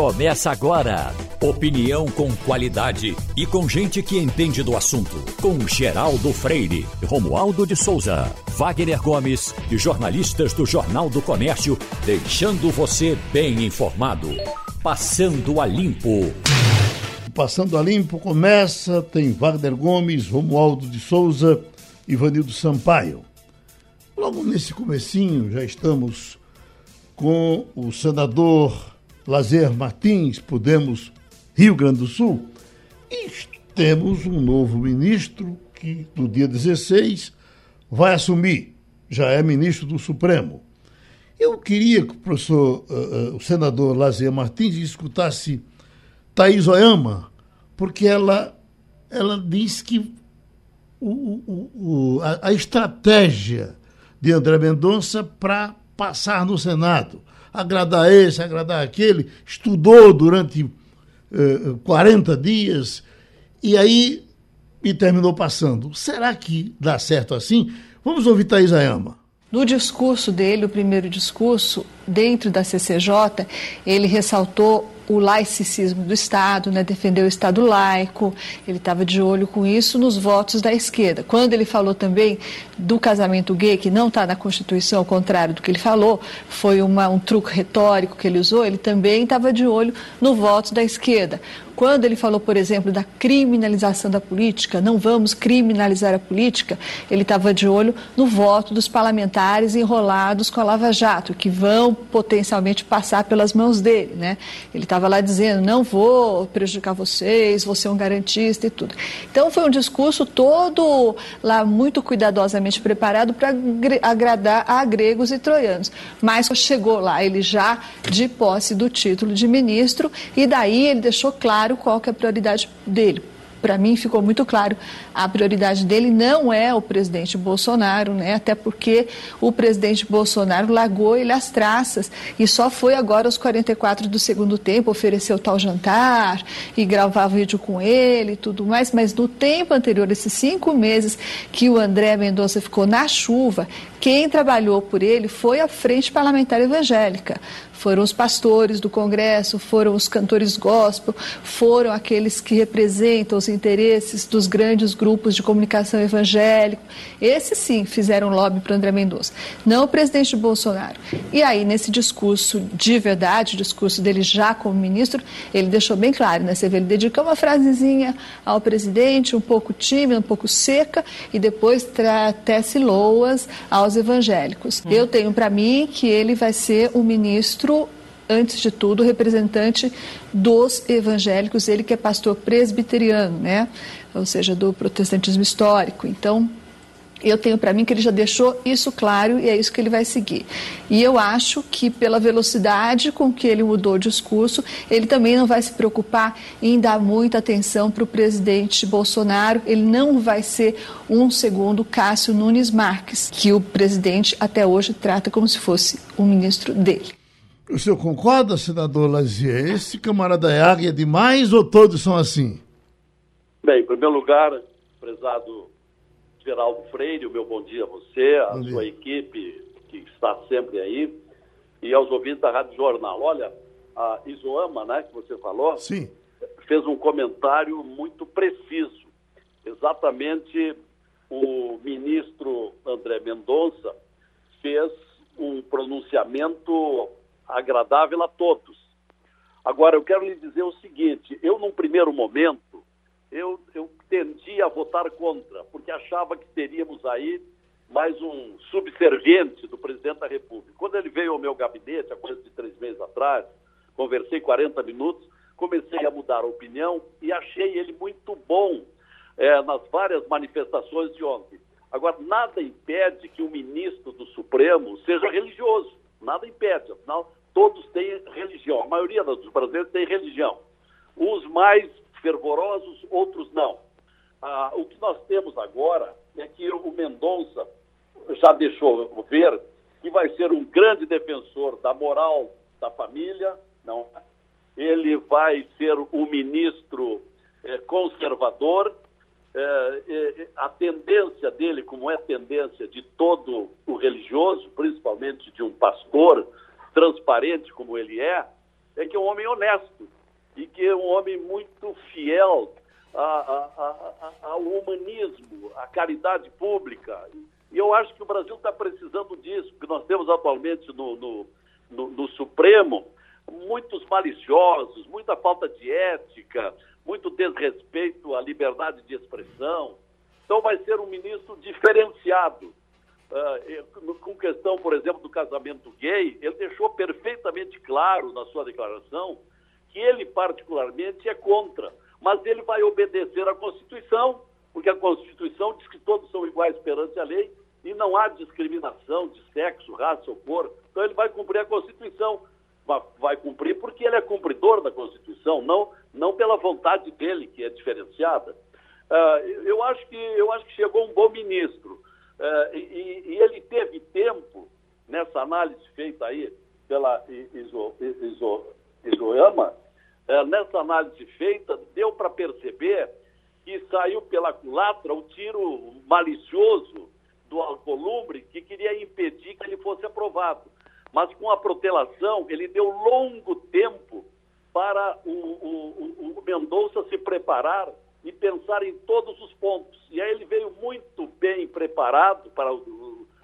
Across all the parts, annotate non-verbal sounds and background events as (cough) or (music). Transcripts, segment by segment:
Começa agora. Opinião com qualidade e com gente que entende do assunto. Com Geraldo Freire, Romualdo de Souza, Wagner Gomes e jornalistas do Jornal do Comércio, deixando você bem informado. Passando a Limpo. Passando a Limpo começa, tem Wagner Gomes, Romualdo de Souza e Vanildo Sampaio. Logo nesse comecinho já estamos com o senador Lazer Martins, Podemos Rio Grande do Sul, e temos um novo ministro que no dia 16 vai assumir, já é ministro do Supremo. Eu queria que o professor, uh, o senador Lazer Martins escutasse Thaís Oyama, porque ela, ela diz que o, o, o, a, a estratégia de André Mendonça para passar no Senado. Agradar esse, agradar aquele, estudou durante eh, 40 dias e aí e terminou passando. Será que dá certo assim? Vamos ouvir Thaís Ayama. No discurso dele, o primeiro discurso, dentro da CCJ, ele ressaltou o laicismo do Estado, né, defendeu o Estado laico, ele estava de olho com isso nos votos da esquerda. Quando ele falou também do casamento gay, que não está na Constituição, ao contrário do que ele falou, foi uma, um truque retórico que ele usou, ele também estava de olho no voto da esquerda. Quando ele falou, por exemplo, da criminalização da política, não vamos criminalizar a política, ele estava de olho no voto dos parlamentares enrolados com a Lava Jato, que vão potencialmente passar pelas mãos dele. Né? Ele estava lá dizendo: não vou prejudicar vocês, vou ser um garantista e tudo. Então foi um discurso todo lá muito cuidadosamente preparado para agradar a gregos e troianos. Mas chegou lá, ele já de posse do título de ministro, e daí ele deixou claro claro qual que é a prioridade dele. Para mim ficou muito claro, a prioridade dele não é o presidente Bolsonaro, né? até porque o presidente Bolsonaro largou ele as traças e só foi agora aos 44 do segundo tempo, ofereceu tal jantar e gravar vídeo com ele e tudo mais, mas no tempo anterior, esses cinco meses que o André Mendonça ficou na chuva, quem trabalhou por ele foi a Frente Parlamentar Evangélica foram os pastores do Congresso, foram os cantores gospel, foram aqueles que representam os interesses dos grandes grupos de comunicação evangélico. Esses sim fizeram lobby para André Mendonça, não o presidente Bolsonaro. E aí, nesse discurso de verdade, o discurso dele já como ministro, ele deixou bem claro, né? Você vê, ele dedicou uma frasezinha ao presidente, um pouco tímida, um pouco seca, e depois tece loas aos evangélicos. Hum. Eu tenho para mim que ele vai ser o ministro antes de tudo, representante dos evangélicos, ele que é pastor presbiteriano, né? Ou seja, do protestantismo histórico. Então, eu tenho para mim que ele já deixou isso claro e é isso que ele vai seguir. E eu acho que pela velocidade com que ele mudou o discurso, ele também não vai se preocupar em dar muita atenção para o presidente Bolsonaro. Ele não vai ser um segundo Cássio Nunes Marques, que o presidente até hoje trata como se fosse um ministro dele. O senhor concorda, senador Lazier? Esse camarada é águia demais ou todos são assim? Bem, em primeiro lugar, prezado Geraldo Freire, o meu bom dia a você, a bom sua dia. equipe que está sempre aí, e aos ouvintes da Rádio Jornal. Olha, a Isoama, né, que você falou, Sim. fez um comentário muito preciso. Exatamente o ministro André Mendonça fez um pronunciamento agradável a todos. Agora, eu quero lhe dizer o seguinte: eu, num primeiro momento, eu, eu tendi a votar contra, porque achava que teríamos aí mais um subserviente do presidente da República. Quando ele veio ao meu gabinete, há coisa de três meses atrás, conversei 40 minutos, comecei a mudar a opinião e achei ele muito bom é, nas várias manifestações de ontem. Agora, nada impede que o ministro do Supremo seja religioso, nada impede, afinal, todos têm religião. A maioria dos brasileiros tem religião. Uns mais fervorosos, outros não. Ah, o que nós temos agora é que o Mendonça já deixou ver que vai ser um grande defensor da moral da família, não? Ele vai ser um ministro eh, conservador. Eh, eh, a tendência dele, como é tendência de todo o religioso, principalmente de um pastor, transparente como ele é, é que é um homem honesto e que é um homem muito fiel a, a, a, ao humanismo, à caridade pública. E eu acho que o Brasil está precisando disso, porque nós temos atualmente no, no, no, no Supremo muitos maliciosos, muita falta de ética, muito desrespeito à liberdade de expressão. Então vai ser um ministro diferenciado. Uh, com questão, por exemplo, do casamento gay, ele deixou perfeitamente claro na sua declaração que ele particularmente é contra, mas ele vai obedecer à Constituição, porque a Constituição diz que todos são iguais perante a lei e não há discriminação de sexo, raça ou cor. Então ele vai cumprir a Constituição. Vai cumprir porque ele é cumpridor da Constituição, não, não pela vontade dele, que é diferenciada. Uh, eu, acho que, eu acho que chegou um bom ministro. Uh, e, e, ele teve tempo, nessa análise feita aí pela Iso, Iso, Isoama, uh, nessa análise feita, deu para perceber que saiu pela culatra o tiro malicioso do Alcolumbre que queria impedir que ele fosse aprovado. Mas com a protelação, ele deu longo tempo para o, o, o Mendonça se preparar e pensar em todos os pontos. E aí ele veio muito bem preparado para,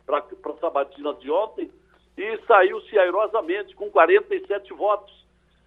para, para a sabatina de ontem e saiu-se airosamente com 47 votos,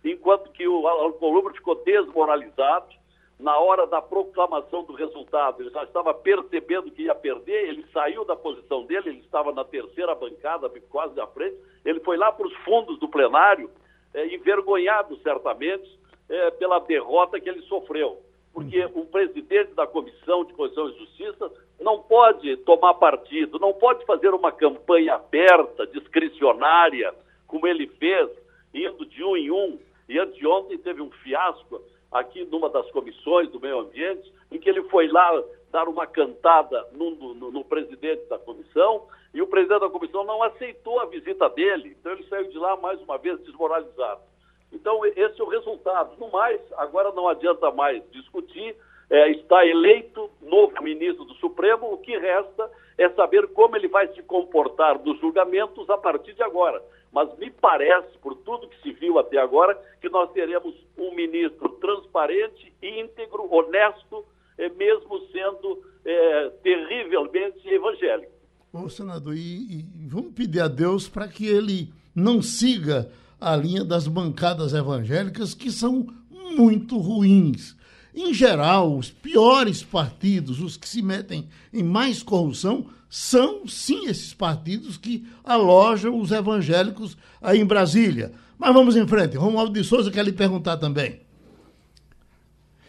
enquanto que o Alcolumbre ficou desmoralizado, na hora da proclamação do resultado, ele já estava percebendo que ia perder, ele saiu da posição dele, ele estava na terceira bancada, quase à frente, ele foi lá para os fundos do plenário, é, envergonhado certamente é, pela derrota que ele sofreu. Porque o presidente da Comissão de Constituição e Justiça não pode tomar partido, não pode fazer uma campanha aberta, discricionária, como ele fez, indo de um em um, e anteontem teve um fiasco aqui numa das comissões do meio ambiente, em que ele foi lá dar uma cantada no, no, no, presidente da comissão e o presidente da comissão não aceitou a visita dele, então ele saiu de lá mais uma vez desmoralizado. Então, esse é o resultado. No mais, agora não adianta mais discutir, é, está eleito novo ministro do Supremo, o que resta é saber como ele vai se comportar nos julgamentos a partir de agora. Mas me parece, por tudo que se viu até agora, que nós teremos um ministro transparente, íntegro, honesto, é, mesmo sendo é, terrivelmente evangélico. Ô, senador, e, e vamos pedir a Deus para que ele não siga a linha das bancadas evangélicas, que são muito ruins. Em geral, os piores partidos, os que se metem em mais corrupção, são sim esses partidos que alojam os evangélicos aí em Brasília. Mas vamos em frente. Romualdo de Souza quer lhe perguntar também.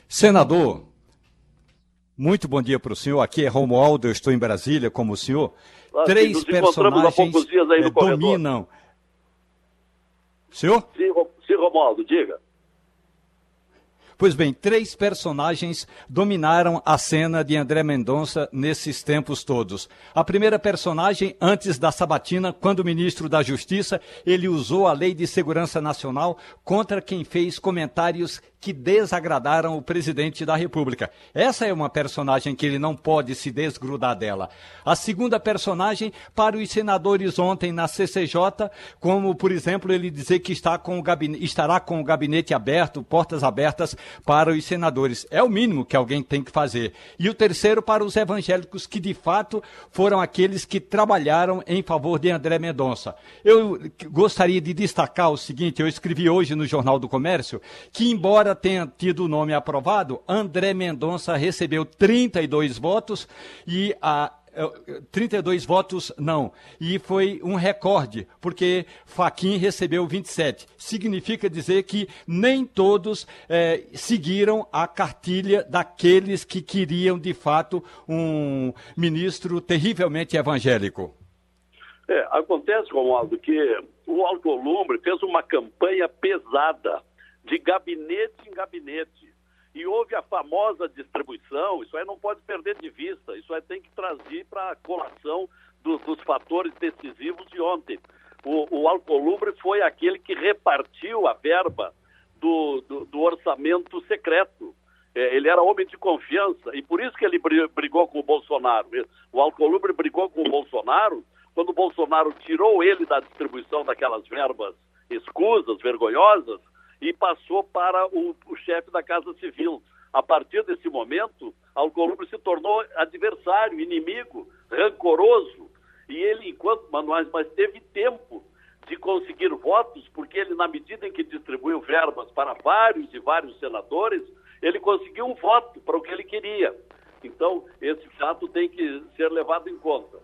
Senador, muito bom dia para o senhor. Aqui é Romualdo, eu estou em Brasília como o senhor. Ah, Três personagens é, dominam. Senhor? Sim, Romualdo, diga. Pois bem, três personagens dominaram a cena de André Mendonça nesses tempos todos. A primeira personagem, antes da sabatina, quando ministro da Justiça, ele usou a Lei de Segurança Nacional contra quem fez comentários que desagradaram o presidente da República. Essa é uma personagem que ele não pode se desgrudar dela. A segunda personagem, para os senadores ontem na CCJ, como, por exemplo, ele dizer que está com gabinete, estará com o gabinete aberto, portas abertas para os senadores. É o mínimo que alguém tem que fazer. E o terceiro, para os evangélicos, que de fato foram aqueles que trabalharam em favor de André Mendonça. Eu gostaria de destacar o seguinte: eu escrevi hoje no Jornal do Comércio que, embora embora tenha tido o nome aprovado, André Mendonça recebeu 32 votos e a 32 votos não. E foi um recorde, porque Faquin recebeu 27. Significa dizer que nem todos eh, seguiram a cartilha daqueles que queriam, de fato, um ministro terrivelmente evangélico. É, acontece, Romualdo, que o Alcolumbre fez uma campanha pesada de gabinete em gabinete. E houve a famosa distribuição, isso aí não pode perder de vista, isso aí tem que trazer para a colação do, dos fatores decisivos de ontem. O, o Alcolumbre foi aquele que repartiu a verba do, do, do orçamento secreto. É, ele era homem de confiança e por isso que ele brigou com o Bolsonaro. O Alcolumbre brigou com o Bolsonaro quando o Bolsonaro tirou ele da distribuição daquelas verbas escusas, vergonhosas, e passou para o, o chefe da Casa Civil. A partir desse momento, Alcolumbre se tornou adversário, inimigo, rancoroso, e ele, enquanto mas, mas teve tempo de conseguir votos, porque ele, na medida em que distribuiu verbas para vários e vários senadores, ele conseguiu um voto para o que ele queria. Então, esse fato tem que ser levado em conta.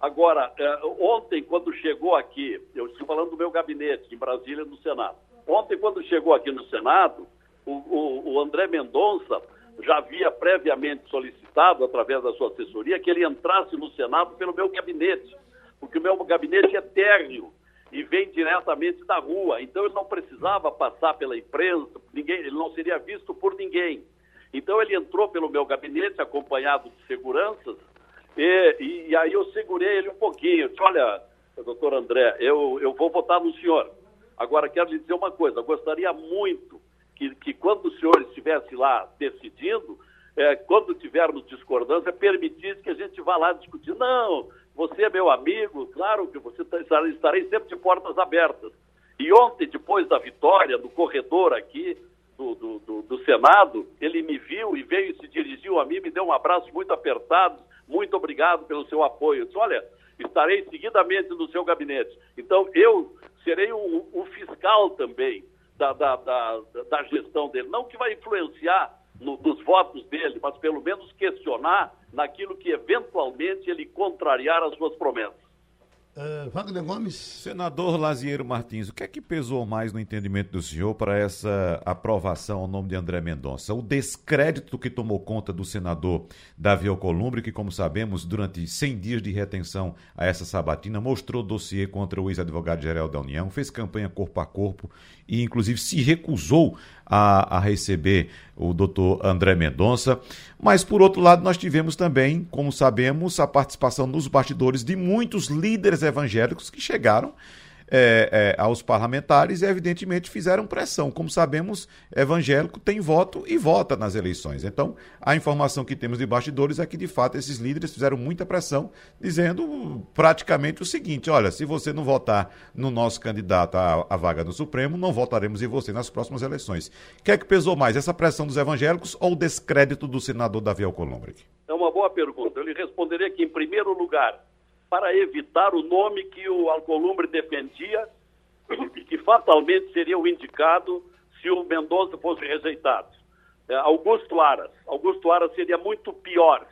Agora, eh, ontem, quando chegou aqui, eu estou falando do meu gabinete, em Brasília, no Senado. Ontem, quando chegou aqui no Senado, o, o, o André Mendonça já havia previamente solicitado, através da sua assessoria, que ele entrasse no Senado pelo meu gabinete, porque o meu gabinete é térreo e vem diretamente da rua. Então ele não precisava passar pela imprensa, ninguém, ele não seria visto por ninguém. Então ele entrou pelo meu gabinete, acompanhado de seguranças, e, e, e aí eu segurei ele um pouquinho. Disse, olha, doutor André, eu, eu vou votar no senhor. Agora quero lhe dizer uma coisa, gostaria muito que, que quando o senhor estivesse lá decidindo, é, quando tivermos discordância, permitisse que a gente vá lá discutir. Não, você é meu amigo, claro que você tá, estarei sempre de portas abertas. E ontem, depois da vitória, no corredor aqui do, do, do, do Senado, ele me viu e veio e se dirigiu a mim, me deu um abraço muito apertado, muito obrigado pelo seu apoio. Eu disse, olha, estarei seguidamente no seu gabinete. Então, eu serei o, o fiscal também da, da, da, da, gestão dele. Não que vai influenciar no, nos votos dele, mas pelo menos questionar naquilo que eventualmente ele contrariar as suas promessas. Uh, Wagner Gomes. Senador Laziero Martins, o que é que pesou mais no entendimento do senhor para essa aprovação ao nome de André Mendonça? O descrédito que tomou conta do senador Davi Alcolumbre, que, como sabemos, durante 100 dias de retenção a essa sabatina, mostrou dossiê contra o ex-advogado-geral da União, fez campanha corpo a corpo e, inclusive, se recusou a, a receber o doutor André Mendonça. Mas, por outro lado, nós tivemos também, como sabemos, a participação nos bastidores de muitos líderes evangélicos que chegaram é, é, aos parlamentares e, evidentemente, fizeram pressão. Como sabemos, evangélico tem voto e vota nas eleições. Então, a informação que temos de bastidores é que, de fato, esses líderes fizeram muita pressão, dizendo praticamente o seguinte: olha, se você não votar no nosso candidato à, à vaga no Supremo, não votaremos em você nas próximas eleições. O que é que pesou mais, essa pressão dos evangélicos ou o descrédito do senador Davi Alcolumbre? É uma boa pergunta. Eu lhe responderia que, em primeiro lugar, para evitar o nome que o Alcolumbre defendia (coughs) e que fatalmente seria o indicado se o Mendonça fosse rejeitado. É, Augusto Aras. Augusto Aras seria muito pior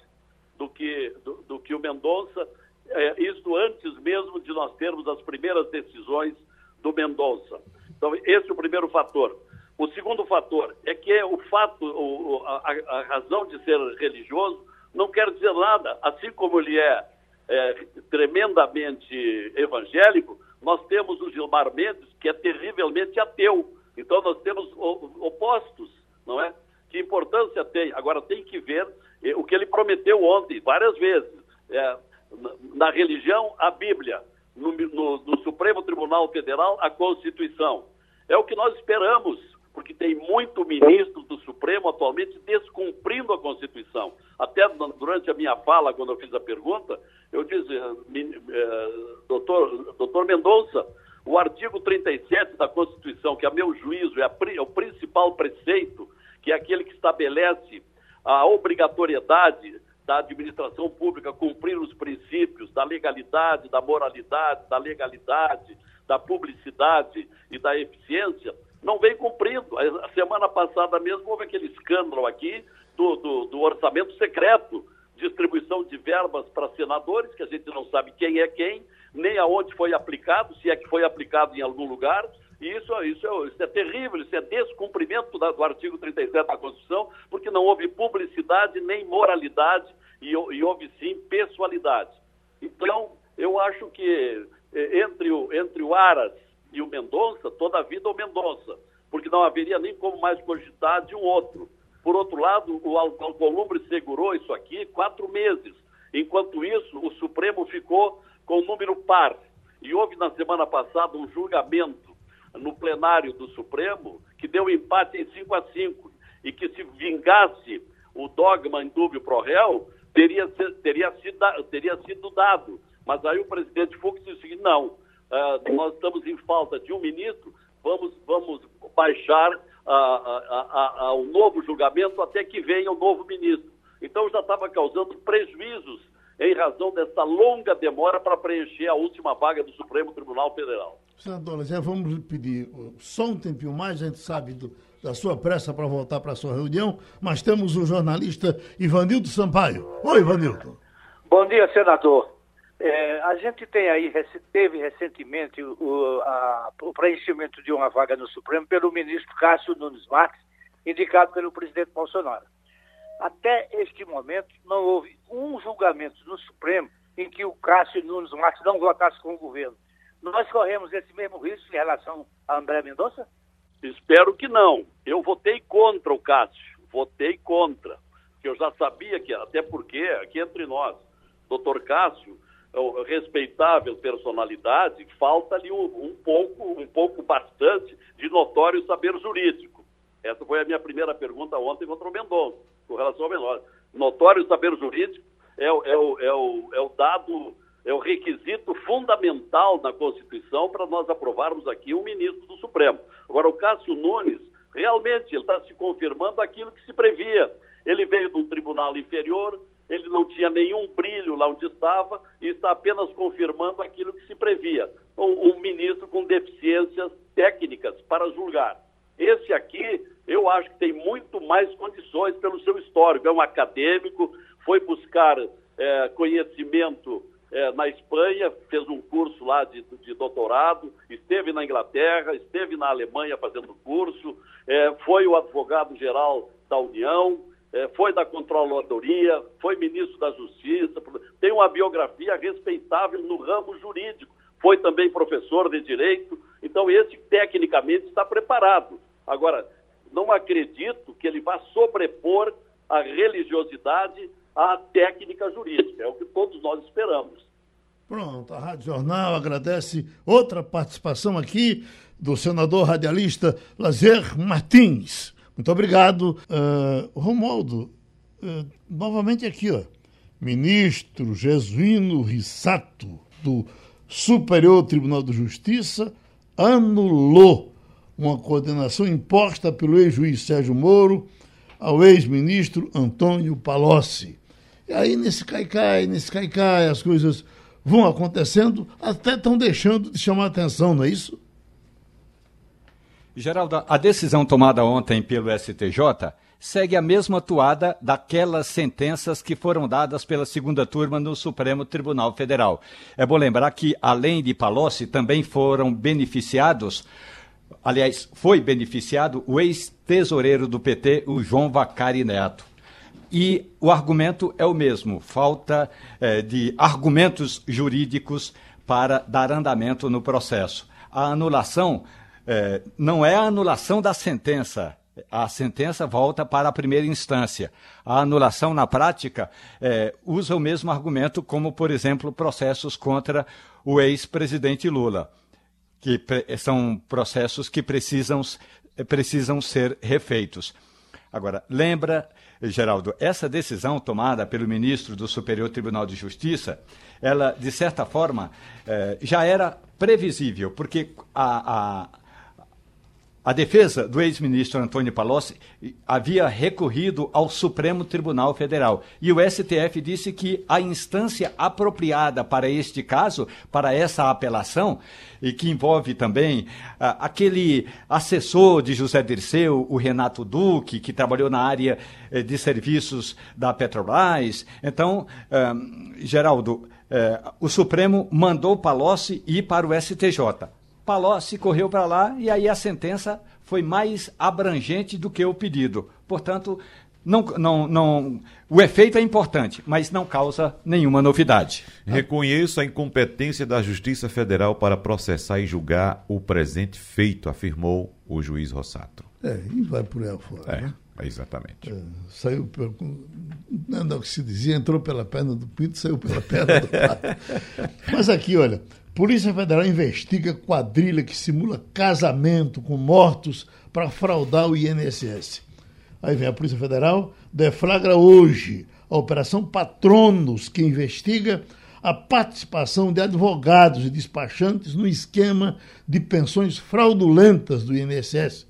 do que, do, do que o Mendonça, é, isso antes mesmo de nós termos as primeiras decisões do Mendonça. Então, esse é o primeiro fator. O segundo fator é que o fato, o, a, a razão de ser religioso não quer dizer nada, assim como ele é é, tremendamente evangélico, nós temos o Gilmar Mendes, que é terrivelmente ateu. Então nós temos opostos, não é? Que importância tem? Agora tem que ver eh, o que ele prometeu ontem, várias vezes. É, na, na, religião, a Bíblia. No, no, no Supremo Tribunal Federal, a Constituição. É o que nós esperamos porque tem muito ministro do Supremo atualmente descumprindo a Constituição. Até durante a minha fala, quando eu fiz a pergunta, eu disse, eh, doutor, doutor Mendonça, o artigo 37 da Constituição, que a meu juízo é, a, é o principal preceito, que é aquele que estabelece a obrigatoriedade da administração pública cumprir os princípios da legalidade, da moralidade, da legalidade, da publicidade e da eficiência, não vem cumprindo. A semana passada mesmo houve aquele escândalo aqui do, do, do orçamento secreto, distribuição de verbas para senadores, que a gente não sabe quem é quem, nem aonde foi aplicado, se é que foi aplicado em algum lugar. E isso, isso, é, isso é terrível, isso é descumprimento da, do artigo 37 da Constituição, porque não houve publicidade nem moralidade e, e houve sim pessoalidade. Então, eu acho que eh, entre o, entre o Aras e o Mendonça, toda a vida o Mendonça, porque não haveria nem como mais cogitar de um outro. Por outro lado, o Alcolumbre segurou isso aqui quatro meses. Enquanto isso, o Supremo ficou com o número par. E houve na semana passada um julgamento no plenário do Supremo que deu empate em 5 a 5 e que se vingasse o dogma indúbio pro réu, teria, teria, sido, teria sido dado. Mas aí o presidente Fux disse não, uh, nós estamos em falta de um ministro, vamos, vamos baixar a, a, a, ao novo julgamento até que venha o novo ministro. Então já estava causando prejuízos em razão dessa longa demora para preencher a última vaga do Supremo Tribunal Federal. Senador, já vamos pedir só um tempinho mais, a gente sabe do, da sua pressa para voltar para a sua reunião, mas temos o jornalista Ivanildo Sampaio. Oi, Ivanildo. Bom dia, senador. É, a gente tem aí, teve recentemente o, a, o preenchimento de uma vaga no Supremo pelo ministro Cássio Nunes Marques, indicado pelo presidente Bolsonaro. Até este momento, não houve um julgamento no Supremo em que o Cássio Nunes Marques não votasse com o governo. Nós corremos esse mesmo risco em relação a André Mendonça? Espero que não. Eu votei contra o Cássio, votei contra, eu já sabia que, até porque, aqui entre nós, doutor Cássio, respeitável personalidade, falta ali um, um, pouco, um pouco bastante de notório saber jurídico. Essa foi a minha primeira pergunta ontem contra o Mendonça, com relação ao Mendonça. Notório saber jurídico é, é, o, é, o, é o dado, é o requisito fundamental na Constituição para nós aprovarmos aqui um ministro do Supremo. Agora, o Cássio Nunes, realmente, ele está se confirmando aquilo que se previa. Ele veio de um tribunal inferior, ele não tinha nenhum brilho lá onde estava e está apenas confirmando aquilo que se previa. Um, um ministro com deficiências técnicas para julgar. Esse aqui, eu acho que tem muito mais condições pelo seu histórico. É um acadêmico, foi buscar é, conhecimento é, na Espanha, fez um curso lá de, de, doutorado, esteve na Inglaterra, esteve na Alemanha fazendo curso, é, foi o advogado-geral da União, foi da Controladoria, foi ministro da Justiça, tem uma biografia respeitável no ramo jurídico, foi também professor de Direito, então esse tecnicamente está preparado. Agora, não acredito que ele vá sobrepor a religiosidade à técnica jurídica, é o que todos nós esperamos. Pronto, a Rádio Jornal agradece outra participação aqui do senador radialista Lazer Martins. Muito obrigado. Uh, Romualdo, uh, novamente aqui, ó. Ministro Jesuíno Rissato, do Superior Tribunal de Justiça, anulou uma condenação imposta pelo ex-juiz Sérgio Moro ao ex-ministro Antônio Palocci. E aí, nesse cai-cai, nesse cai-cai, as coisas vão acontecendo, até estão deixando de chamar atenção, não é isso? Geraldo, a decisão tomada ontem pelo STJ segue a mesma toada daquelas sentenças que foram dadas pela segunda turma no Supremo Tribunal Federal. É bom lembrar que, além de Palocci, também foram beneficiados, aliás, foi beneficiado o ex-tesoureiro do PT, o João Vacari Neto. E o argumento é o mesmo, falta é, de argumentos jurídicos para dar andamento no processo. A anulação é, não é a anulação da sentença. A sentença volta para a primeira instância. A anulação, na prática, é, usa o mesmo argumento, como, por exemplo, processos contra o ex-presidente Lula, que são processos que precisam, precisam ser refeitos. Agora, lembra, Geraldo, essa decisão tomada pelo ministro do Superior Tribunal de Justiça, ela, de certa forma, é, já era previsível, porque a, a defesa do ex-ministro Antônio Palocci havia recorrido ao Supremo Tribunal Federal e o STF disse que a instância apropriada para este caso, para essa apelação, e que envolve também ah, aquele assessor de José Dirceu, o Renato Duque, que trabalhou na área eh, de serviços da Petrobras. Então, ah, Geraldo, eh, o Supremo mandou Palocci ir para o STJ. Palocci correu para lá e aí a sentença foi mais abrangente do que o pedido. Portanto, não, não, não, o efeito é importante, mas não causa nenhuma novidade. Reconheço a incompetência da Justiça Federal para processar e julgar o presente feito, afirmou o juiz Rossato. É, e vai por aí fora. É, né? Exatamente. É, saiu pelo. Não, não, o que se dizia, entrou pela perna do pinto, saiu pela (laughs) perna do pato. mas aqui, olha, Polícia Federal investiga quadrilha que simula casamento com mortos para fraudar o INSS. Aí vem a Polícia Federal, deflagra hoje a Operação Patronos, que investiga a participação de advogados e despachantes no esquema de pensões fraudulentas do INSS.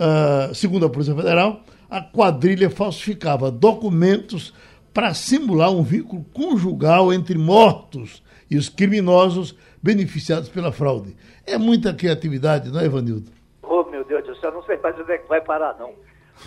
Uh, segundo a Polícia Federal, a quadrilha falsificava documentos para simular um vínculo conjugal entre mortos e os criminosos beneficiados pela fraude. É muita criatividade, não é, Ivanildo? Oh, meu Deus do céu, não sei mais onde é que vai parar, não.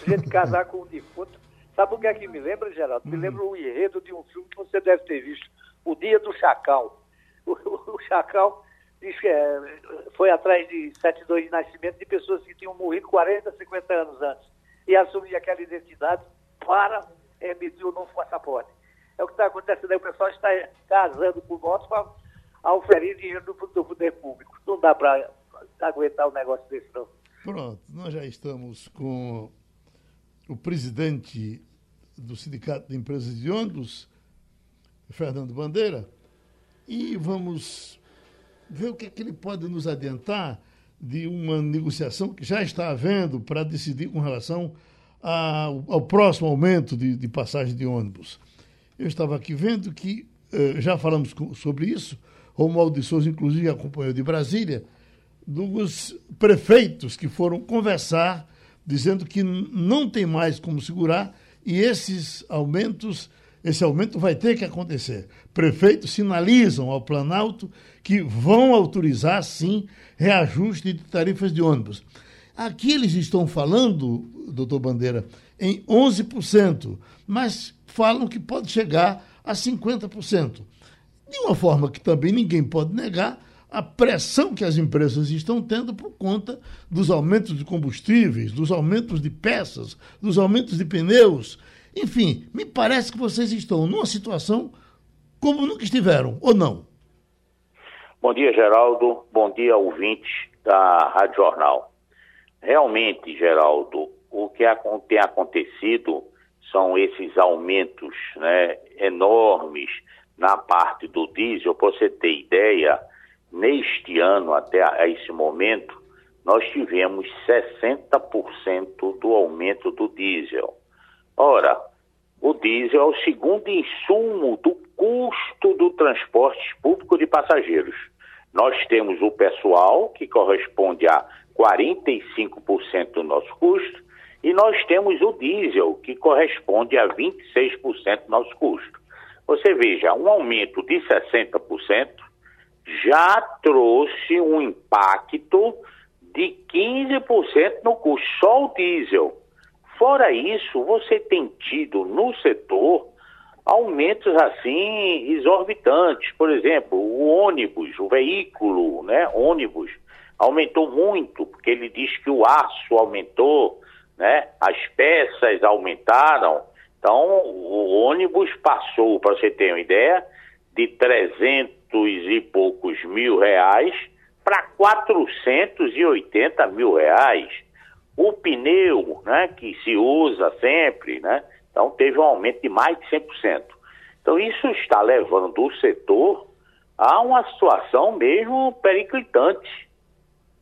A gente casar com um defunto. Sabe o que é que me lembra, Geraldo? Me hum. lembra o enredo de um filme que você deve ter visto, O Dia do Chacal. O, (laughs) o, o Chacal diz que é, foi atrás de 72 de nascimento de pessoas que tinham morrido 40, 50 anos antes. E assumir aquela identidade para emitir o novo passaporte. É o que está acontecendo aí, o pessoal está casando com votos para oferir dinheiro do, do poder público. Não dá para aguentar um negócio desse, não. Pronto, nós já estamos com o presidente do Sindicato de Empresas de Ônibus, Fernando Bandeira, e vamos ver o que, é que ele pode nos adiantar de uma negociação que já está havendo para decidir com relação ao, ao próximo aumento de, de, passagem de ônibus. Eu estava aqui vendo que, eh, já falamos com, sobre isso, Romualdo de Souza, inclusive, acompanhou de Brasília, dos prefeitos que foram conversar, dizendo que não tem mais como segurar e esses aumentos, esse aumento vai ter que acontecer. Prefeitos sinalizam ao Planalto que vão autorizar, sim, reajuste de tarifas de ônibus. Aqui eles estão falando, doutor Bandeira, em 11%, mas falam que pode chegar a 50%. De uma forma que também ninguém pode negar, a pressão que as empresas estão tendo por conta dos aumentos de combustíveis, dos aumentos de peças, dos aumentos de pneus. Enfim, me parece que vocês estão numa situação como nunca estiveram, ou não? Bom dia, Geraldo. Bom dia, ouvintes da Rádio Jornal. Realmente, Geraldo, o que tem acontecido são esses aumentos né, enormes na parte do diesel. Para você ter ideia, neste ano, até a esse momento, nós tivemos 60% do aumento do diesel. Ora, o diesel é o segundo insumo do custo do transporte público de passageiros. Nós temos o pessoal, que corresponde a 45% do nosso custo, e nós temos o diesel, que corresponde a 26% do nosso custo. Você veja, um aumento de 60% já trouxe um impacto de 15% no custo, só o diesel. Fora isso, você tem tido no setor aumentos assim exorbitantes. Por exemplo, o ônibus, o veículo, né, ônibus, aumentou muito, porque ele diz que o aço aumentou, né, as peças aumentaram. Então, o ônibus passou, para você ter uma ideia, de 300 e poucos mil reais para 480 mil reais. O pneu, né, que se usa sempre, né, então teve um aumento de mais de 100%. Então isso está levando o setor a uma situação mesmo periclitante.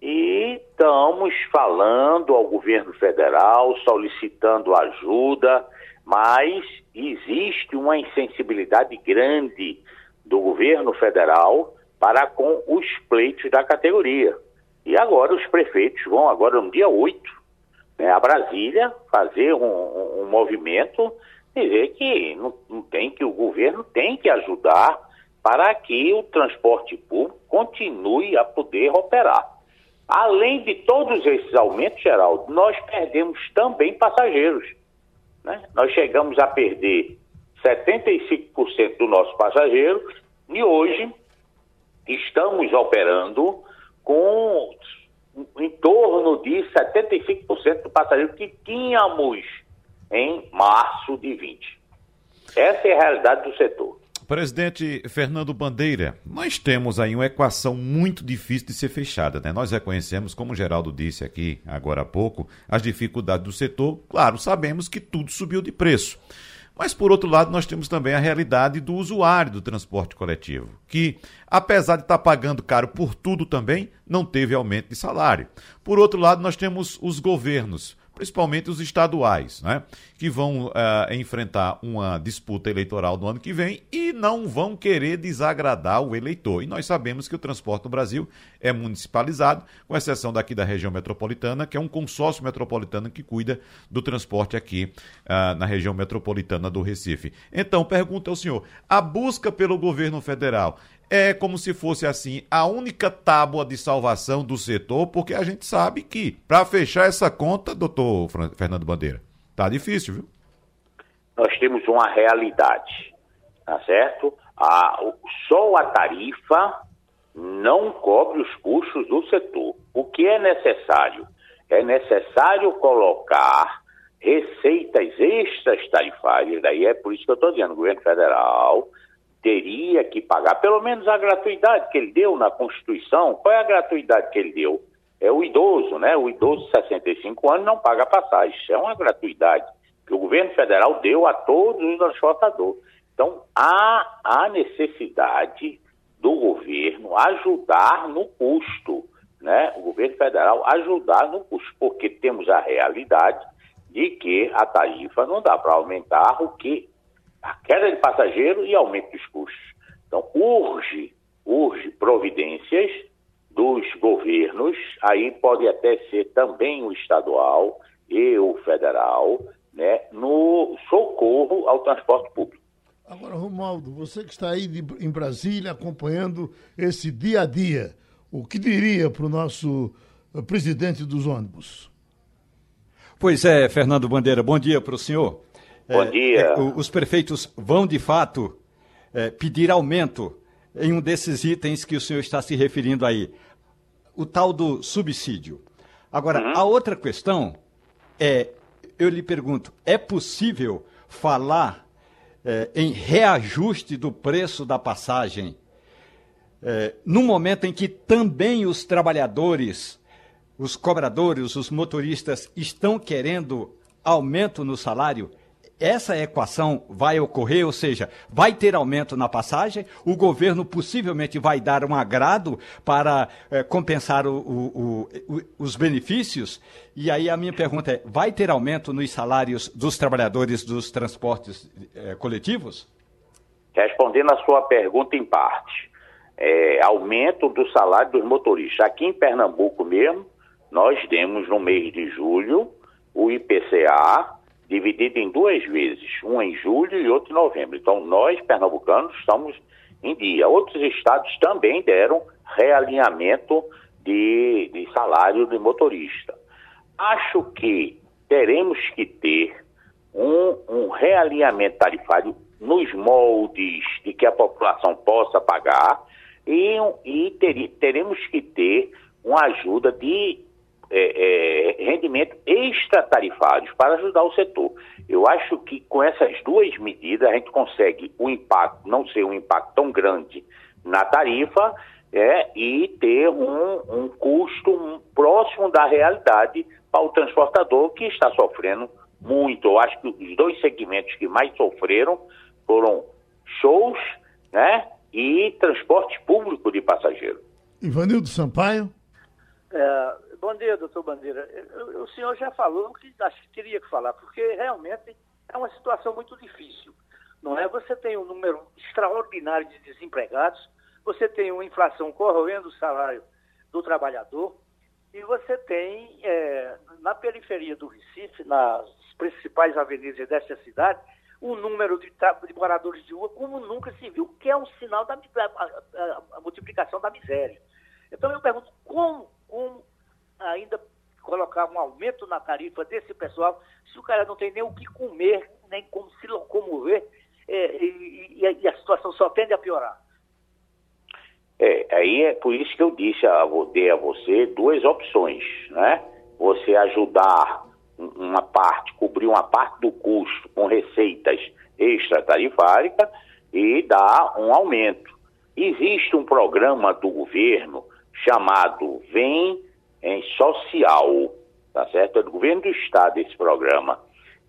E estamos falando ao governo federal, solicitando ajuda, mas existe uma insensibilidade grande do governo federal para com os pleitos da categoria. E agora os prefeitos vão, agora no dia 8, né, a Brasília fazer um, um, movimento, dizer que não, não tem que o governo tem que ajudar para que o transporte público continue a poder operar. Além de todos esses aumentos, Geraldo, nós perdemos também passageiros. Né? Nós chegamos a perder 75% do nosso passageiro e hoje estamos operando com em torno de 75% do passageiro que tínhamos em março de 20. Essa é a realidade do setor. Presidente Fernando Bandeira, nós temos aí uma equação muito difícil de ser fechada, né? Nós reconhecemos, como o Geraldo disse aqui agora há pouco, as dificuldades do setor. Claro, sabemos que tudo subiu de preço. Mas, por outro lado, nós temos também a realidade do usuário do transporte coletivo, que, apesar de estar pagando caro por tudo também, não teve aumento de salário. Por outro lado, nós temos os governos principalmente os estaduais, né? que vão uh, enfrentar uma disputa eleitoral no ano que vem e não vão querer desagradar o eleitor. E nós sabemos que o transporte no Brasil é municipalizado, com exceção daqui da região metropolitana, que é um consórcio metropolitano que cuida do transporte aqui uh, na região metropolitana do Recife. Então, pergunta ao senhor: a busca pelo governo federal é como se fosse assim a única tábua de salvação do setor, porque a gente sabe que para fechar essa conta, doutor Fernando Bandeira, tá difícil, viu? Nós temos uma realidade, tá certo? A, só a tarifa não cobre os custos do setor. O que é necessário? É necessário colocar receitas extras tarifárias, daí é por isso que eu estou dizendo, o governo federal teria que pagar pelo menos a gratuidade que ele deu na Constituição. Qual é a gratuidade que ele deu? É o idoso, né? O idoso de 65 anos não paga passagem. Isso é uma gratuidade que o governo federal deu a todos os transportadores. Então, há a necessidade do governo ajudar no custo, né? O governo federal ajudar no custo, porque temos a realidade de que a tarifa não dá para aumentar o que a queda de passageiro e aumento dos custos. Então, urge, urge providências dos governos, aí pode até ser também o estadual e o federal, né, no socorro ao transporte público. Agora, Romualdo, você que está aí de, em Brasília acompanhando esse dia a dia, o que diria para o nosso eh, presidente dos ônibus? Pois é, Fernando Bandeira, bom dia para o senhor. Bom dia. É, os prefeitos vão, de fato, é, pedir aumento em um desses itens que o senhor está se referindo aí, o tal do subsídio. Agora, uhum. a outra questão é, eu lhe pergunto, é possível falar é, em reajuste do preço da passagem é, no momento em que também os trabalhadores, os cobradores, os motoristas estão querendo aumento no salário? Essa equação vai ocorrer, ou seja, vai ter aumento na passagem, o governo possivelmente vai dar um agrado para é, compensar o, o, o, os benefícios. E aí a minha pergunta é: vai ter aumento nos salários dos trabalhadores dos transportes é, coletivos? Respondendo a sua pergunta em parte, é, aumento do salário dos motoristas. Aqui em Pernambuco mesmo, nós demos no mês de julho o IPCA dividido em duas vezes, um em julho e outro em novembro. Então, nós, pernambucanos, estamos em dia. Outros estados também deram realinhamento de, de salário de motorista. Acho que teremos que ter um, um realinhamento tarifário nos moldes de que a população possa pagar e, e ter, teremos que ter uma ajuda de é, é, rendimento extratarifários para ajudar o setor. Eu acho que com essas duas medidas a gente consegue o impacto, não ser um impacto tão grande na tarifa é, e ter um, um custo próximo da realidade para o transportador que está sofrendo muito. Eu acho que os dois segmentos que mais sofreram foram shows né, e transporte público de passageiro. Ivanildo Sampaio? É, Bom dia, doutor Bandeira. O senhor já falou o que acho que teria que falar, porque realmente é uma situação muito difícil. Não é? Você tem um número extraordinário de desempregados, você tem uma inflação corroendo o salário do trabalhador, e você tem, é, na periferia do Recife, nas principais avenidas dessa cidade, um número de, de, moradores de rua como nunca se viu, que é um sinal da a, a, a multiplicação da miséria. Então eu pergunto, como, como ainda colocar um aumento na tarifa desse pessoal, se o cara não tem nem o que comer, nem como se locomover, é, e, e, e, a situação só tende a piorar. É, aí é por isso que eu disse a, dei a você duas opções, né? Você ajudar uma parte, cobrir uma parte do custo com receitas extratarifárias e dar um aumento. Existe um programa do governo chamado Vem em social, tá certo? É do governo do estado esse programa.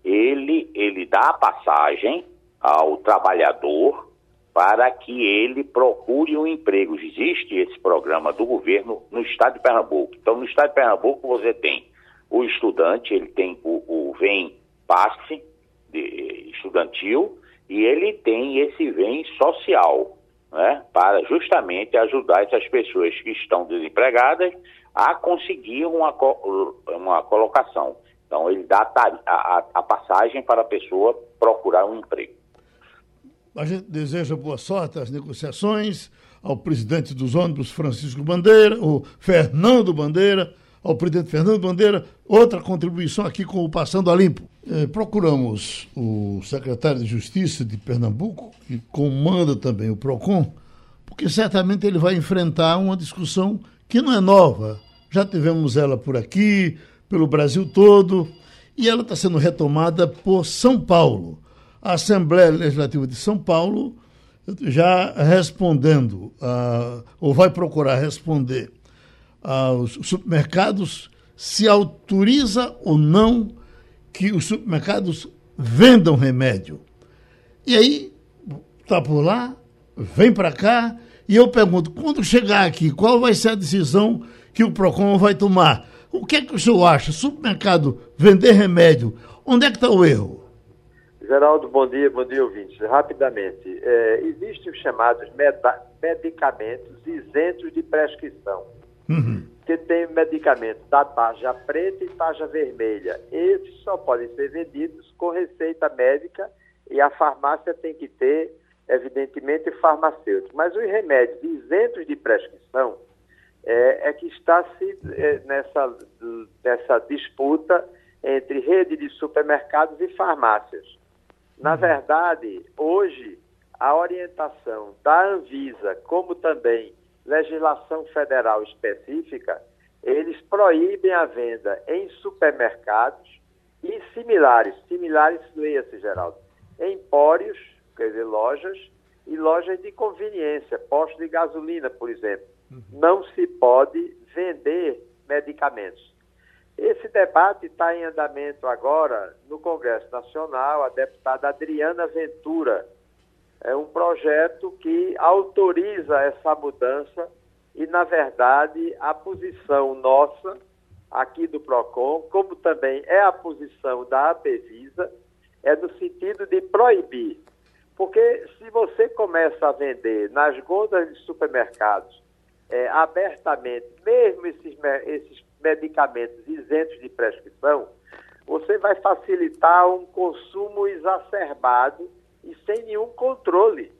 Ele, ele dá a passagem ao trabalhador para que ele procure um emprego. Existe esse programa do governo no estado de Pernambuco. Então, no estado de Pernambuco, você tem o estudante, ele tem o, o VEM passe de, estudantil e ele tem esse VEM social, né, para justamente ajudar essas pessoas que estão desempregadas a conseguir uma, uma colocação. Então, ele dá a, a, a passagem para a pessoa procurar um emprego. A gente deseja boa sorte às negociações, ao presidente dos ônibus, Francisco Bandeira, o Fernando Bandeira, ao presidente Fernando Bandeira, outra contribuição aqui com o Passando a Limpo. Eh, procuramos o secretário de Justiça de Pernambuco, que comanda também o PROCON, porque certamente ele vai enfrentar uma discussão que não é nova. Já tivemos ela por aqui, pelo Brasil todo, e ela está sendo retomada por São Paulo. A Assembleia Legislativa de São Paulo já respondendo, uh, ou vai procurar responder aos supermercados se autoriza ou não que os supermercados vendam remédio. E aí, está por lá, vem para cá, e eu pergunto, quando chegar aqui, qual vai ser a decisão que o PROCON vai tomar? O que é que o senhor acha? Supermercado vender remédio, onde é que está o erro? Geraldo, bom dia, bom dia, ouvintes. Rapidamente, é, existem os chamados medicamentos isentos de prescrição, uhum. que tem medicamento da tarja preta e tarja vermelha. Esses só podem ser vendidos com receita médica e a farmácia tem que ter, evidentemente, farmacêutico. Mas os remédios isentos de prescrição, é, é que está se é, nessa, nessa disputa entre rede de supermercados e farmácias. Na uhum. verdade, hoje, a orientação da Anvisa, como também legislação federal específica, eles proíbem a venda em supermercados e similares, similares, leia-se, Geraldo, empórios, quer dizer, lojas, e lojas de conveniência, postos de gasolina, por exemplo não se pode vender medicamentos. Esse debate está em andamento agora no Congresso Nacional. A deputada Adriana Ventura é um projeto que autoriza essa mudança e, na verdade, a posição nossa aqui do PROCON, como também é a posição da APVISA, é no sentido de proibir. Porque se você começa a vender nas gôndolas de supermercados é, abertamente, mesmo esses, esses medicamentos isentos de prescrição, você vai facilitar um consumo exacerbado e sem nenhum controle.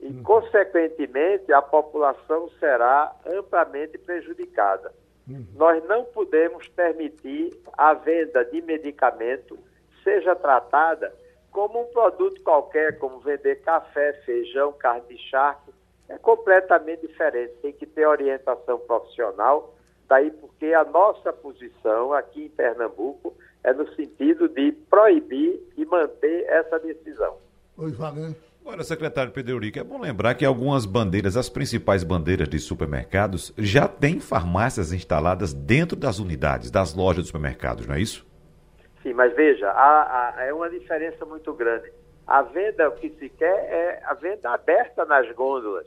E, uhum. consequentemente, a população será amplamente prejudicada. Uhum. Nós não podemos permitir a venda de medicamento seja tratada como um produto qualquer, como vender café, feijão, carne de charque, é completamente diferente. Tem que ter orientação profissional, daí porque a nossa posição aqui em Pernambuco é no sentido de proibir e manter essa decisão. Oi, Wagner. Agora, secretário Pedro Eurico, é bom lembrar que algumas bandeiras, as principais bandeiras de supermercados, já têm farmácias instaladas dentro das unidades, das lojas de supermercados, não é isso? Sim, mas veja, há, há, é uma diferença muito grande. A venda, o que se quer é a venda aberta nas gôndolas.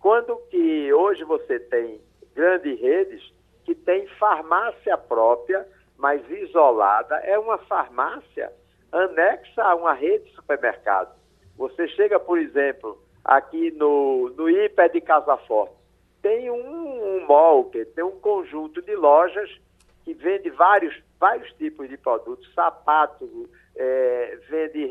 Quando que hoje você tem grandes redes que tem farmácia própria, mas isolada, é uma farmácia anexa a uma rede de supermercado. Você chega, por exemplo, aqui no, no Hiper de Casa Forte, tem um, um mall, que tem um conjunto de lojas que vende vários, vários tipos de produtos, sapato, é, vende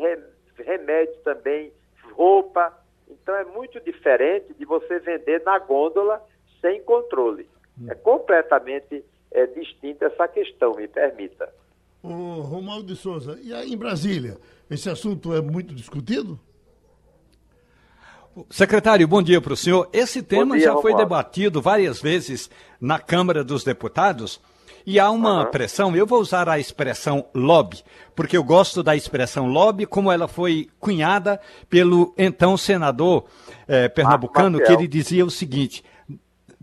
remédio também, roupa. Então é muito diferente de você vender na gôndola sem controle. É completamente é, distinta essa questão, me permita. O Romualdo de Souza, e aí em Brasília, esse assunto é muito discutido? Secretário, bom dia para o senhor. Esse tema dia, já foi Romualdo. debatido várias vezes na Câmara dos Deputados e há uma uhum. pressão, eu vou usar a expressão lobby, porque eu gosto da expressão lobby como ela foi cunhada pelo então senador eh, pernambucano, que ele dizia o seguinte: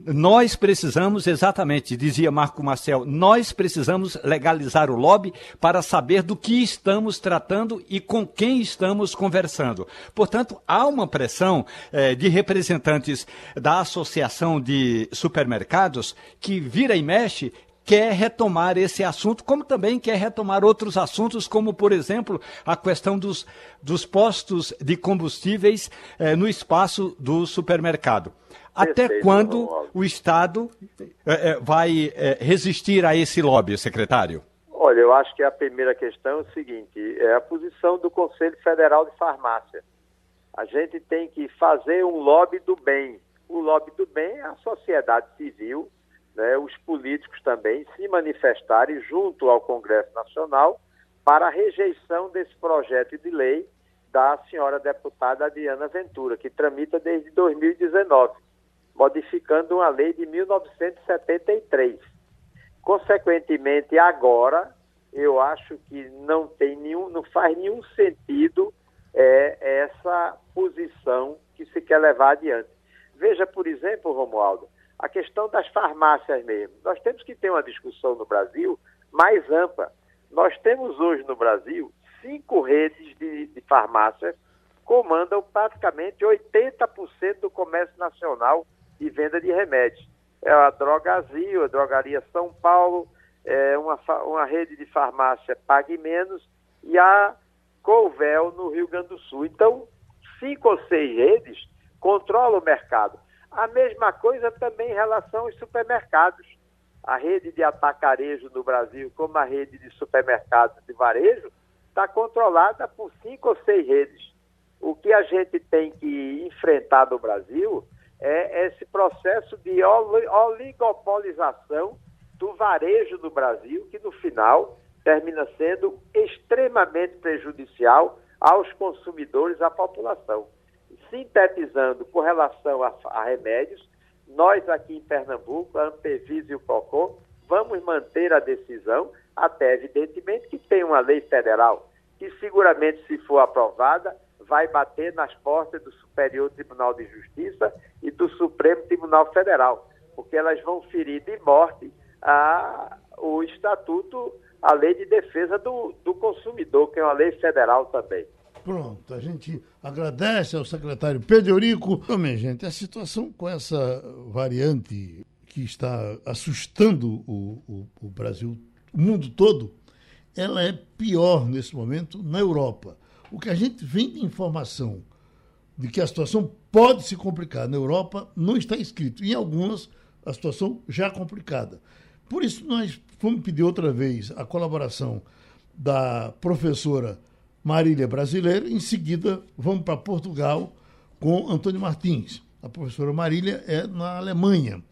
nós precisamos, exatamente, dizia Marco Marcel, nós precisamos legalizar o lobby para saber do que estamos tratando e com quem estamos conversando. Portanto, há uma pressão eh, de representantes da Associação de Supermercados que vira e mexe quer retomar esse assunto, como também quer retomar outros assuntos, como, por exemplo, a questão dos, dos postos de combustíveis eh, no espaço do supermercado. Até Perfeito, quando o Estado eh, eh, vai resistir a esse lobby, secretário? Olha, eu acho que a primeira questão é o seguinte: é a posição do Conselho Federal de Farmácia. A gente tem que fazer um lobby do bem. O lobby do bem é a sociedade civil, né, os políticos também se manifestarem junto ao Congresso Nacional para a rejeição desse projeto de lei da senhora deputada Adriana Ventura, que tramita desde 2019, modificando uma lei de 1973. Consequentemente, agora, eu acho que não tem nenhum, não faz nenhum sentido é, essa posição que se quer levar adiante. Veja, por exemplo, Romualdo, a questão das farmácias mesmo. Nós temos que ter uma discussão no Brasil mais ampla. Nós temos hoje no Brasil cinco redes de, de farmácias comandam praticamente 80% do comércio nacional de venda de remédios. É a Drogazil, a Drogaria São Paulo, é uma, uma rede de farmácia Pague Menos e a Colvel no Rio Grande do Sul. Então, cinco ou seis redes controlam o mercado. A mesma coisa também em relação aos supermercados. A rede de atacarejo no Brasil, como a rede de supermercados de varejo, está controlada por cinco ou seis redes. O que a gente tem que enfrentar no Brasil é esse processo de oligopolização do varejo no Brasil, que no final termina sendo extremamente prejudicial aos consumidores, à população sintetizando com relação a, a remédios, nós aqui em Pernambuco, a Antevis e o PROCON, vamos manter a decisão, até evidentemente que tem uma lei federal que seguramente, se for aprovada, vai bater nas portas do Superior Tribunal de Justiça e do Supremo Tribunal Federal, porque elas vão ferir de morte a, o Estatuto, a Lei de Defesa do, do Consumidor, que é uma lei federal também. Pronto, a gente agradece ao secretário Pedro Eurico. Minha gente, a situação com essa variante que está assustando o, o, o Brasil, o mundo todo, ela é pior nesse momento na Europa. O que a gente vem de informação de que a situação pode se complicar na Europa não está escrito. Em algumas, a situação já é complicada. Por isso, nós fomos pedir outra vez a colaboração da professora Marília brasileira. Em seguida, vamos para Portugal com Antônio Martins. A professora Marília é na Alemanha.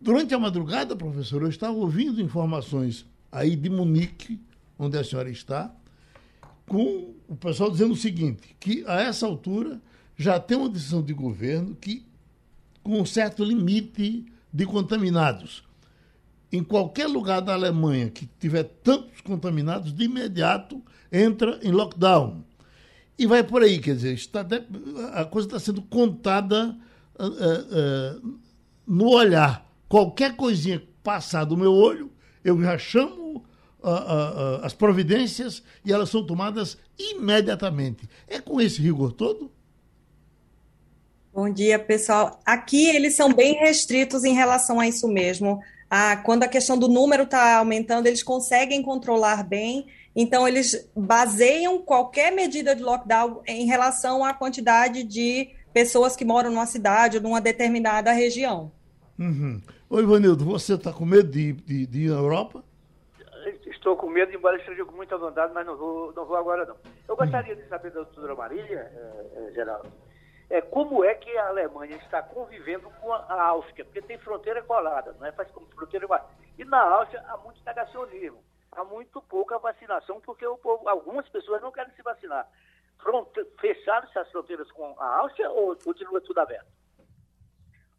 Durante a madrugada, professor, eu estava ouvindo informações aí de Munique, onde a senhora está, com o pessoal dizendo o seguinte, que a essa altura já tem uma decisão de governo que, com um certo limite de contaminados, em qualquer lugar da Alemanha que tiver tantos contaminados, de imediato entra em lockdown. E vai por aí, quer dizer, está, a coisa está sendo contada uh, uh, no olhar. Qualquer coisinha passar do meu olho, eu já chamo uh, as providências e elas são tomadas imediatamente. É com esse rigor todo? Bom dia, pessoal. Aqui eles são bem restritos em relação a isso mesmo. Ah, quando a questão do número está aumentando, eles conseguem controlar bem então, eles baseiam qualquer medida de lockdown em relação à quantidade de pessoas que moram numa cidade ou numa determinada região. Uhum. Oi, Ivanildo, você está com medo de, de, de, ir à Europa? Estou com medo, embora esteja com muita vontade, mas não vou, não vou agora não. Eu gostaria uhum. de saber da doutora Marília, é, é, Geraldo, é, como é que a Alemanha está convivendo com a Áustria, porque tem fronteira colada, não é? Faz como fronteira. E na Áustria há muito negacionismo há muito pouca vacinação, porque povo, algumas pessoas não querem se vacinar. Fecharam-se as fronteiras com a Áustria ou continua tudo aberto?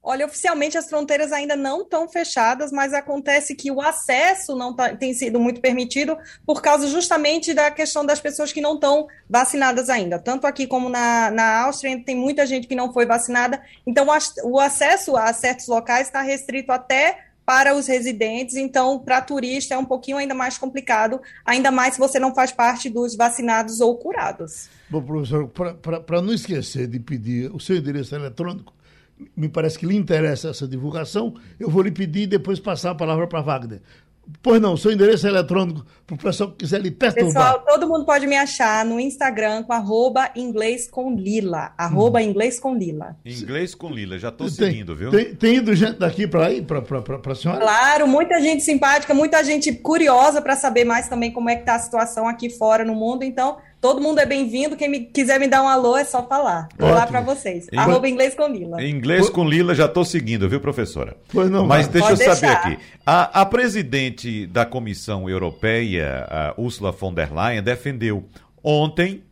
Olha, oficialmente as fronteiras ainda não estão fechadas, mas acontece que o acesso não tá, tem sido muito permitido por causa justamente da questão das pessoas que não estão vacinadas ainda. Tanto aqui como na, na Áustria, tem muita gente que não foi vacinada. Então, o acesso a certos locais está restrito até para os residentes, então para turista é um pouquinho ainda mais complicado, ainda mais se você não faz parte dos vacinados ou curados. Bom, professor, para não esquecer de pedir o seu endereço eletrônico, me parece que lhe interessa essa divulgação, eu vou lhe pedir e depois passar a palavra para Wagner. Pois não, seu endereço é eletrônico para o pessoal que quiser lhe perturbar. Pessoal, todo mundo pode me achar no Instagram com arroba inglês com lila. Arroba hum. inglês com lila. Inglês com lila, já estou seguindo, viu? Tem, tem, ido gente daqui para aí, para a senhora? Claro, muita gente simpática, muita gente curiosa para saber mais também como é que está a situação aqui fora no mundo. Então, Todo mundo é bem-vindo. Quem me, quiser me dar um alô, é só falar. Vou lá para vocês. Em... Arroba inglês com Lila. Inglês com Lila, já estou seguindo, viu, professora? Pois não. Mas deixa Pode eu saber deixar. aqui. A, a, presidente da Comissão Europeia, a Ursula von der Leyen, defendeu ontem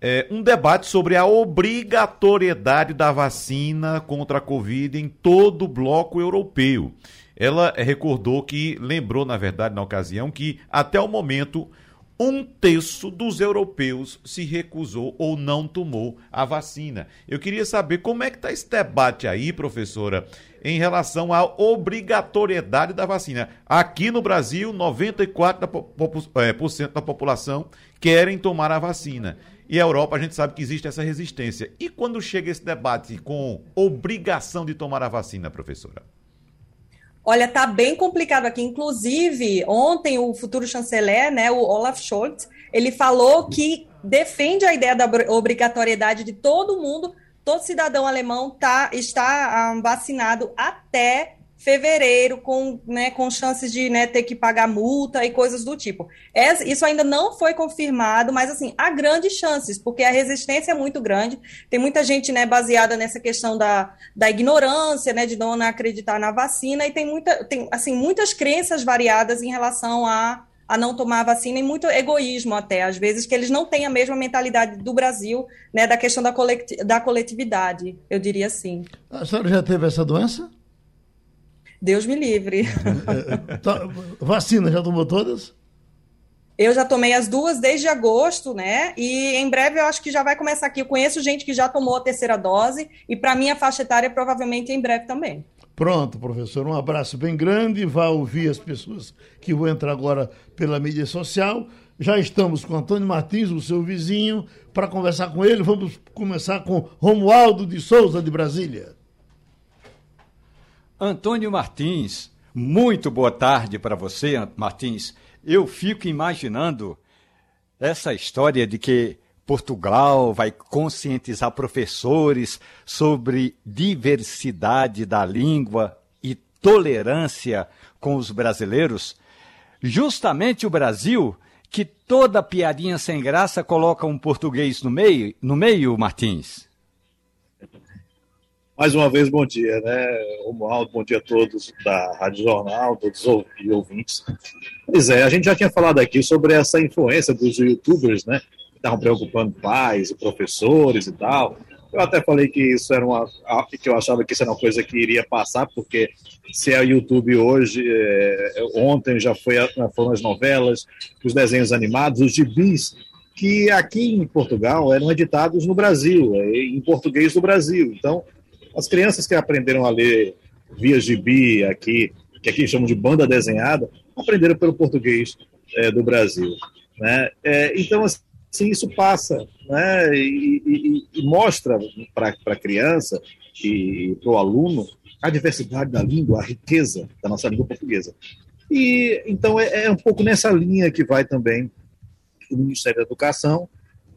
é, um debate sobre a obrigatoriedade da vacina contra a Covid em todo o bloco europeu. Ela recordou que, lembrou, na verdade, na ocasião, que até o momento um terço dos europeus se recusou ou não tomou a vacina. Eu queria saber como é que está esse debate aí, professora, em relação à obrigatoriedade da vacina. Aqui no Brasil, 94% é, da população querem tomar a vacina. E a Europa, a gente sabe que existe essa resistência. E quando chega esse debate com obrigação de tomar a vacina, professora? Olha, tá bem complicado aqui. Inclusive, ontem o futuro chanceler, né, o Olaf Scholz, ele falou que defende a ideia da obrigatoriedade de todo mundo, todo cidadão alemão tá, está um, vacinado até fevereiro, com, né, com chances de né, ter que pagar multa e coisas do tipo. É, isso ainda não foi confirmado, mas assim, há grandes chances, porque a resistência é muito grande. Tem muita gente né, baseada nessa questão da, da ignorância, né, de não acreditar na vacina, e tem, muita, tem assim, muitas crenças variadas em relação a a não tomar a vacina e muito egoísmo até, às vezes, que eles não têm a mesma mentalidade do Brasil, né, da questão da, coleti da coletividade, eu diria assim. A senhora já teve essa doença? Deus me livre. É, é, tá, vacina, já tomou todas? Eu já tomei as duas desde agosto, né? E em breve eu acho que já vai começar aqui. Eu conheço gente que já tomou a terceira dose e para mim a faixa etária provavelmente em breve também. Pronto, professor. Um abraço bem grande. Vá ouvir as pessoas que vão entrar agora pela mídia social. Já estamos com Antônio Martins, o seu vizinho, para conversar com ele. Vamos começar com Romualdo de Souza, de Brasília. Antônio Martins, muito boa tarde para você, Martins. Eu fico imaginando essa história de que Portugal vai conscientizar professores sobre diversidade da língua e tolerância com os brasileiros. Justamente o Brasil, que toda piadinha sem graça coloca um português no meio, no meio, Martins. Mais uma vez, bom dia, né? Romualdo, bom dia a todos da Rádio Jornal, todos os ouvintes. Pois é, a gente já tinha falado aqui sobre essa influência dos youtubers, né? Que estavam preocupando pais e professores e tal. Eu até falei que isso era uma. que eu achava que isso era uma coisa que iria passar, porque se é YouTube hoje, é, ontem já foi, foram as novelas, os desenhos animados, os gibis, que aqui em Portugal eram editados no Brasil, em português do Brasil. Então, as crianças que aprenderam a ler via gibi aqui, que aqui chamam de banda desenhada, aprenderam pelo português é, do Brasil. Né? É, então, assim, isso passa né? e, e, e mostra para a criança e para o aluno a diversidade da língua, a riqueza da nossa língua portuguesa. E então é, é um pouco nessa linha que vai também o Ministério da Educação,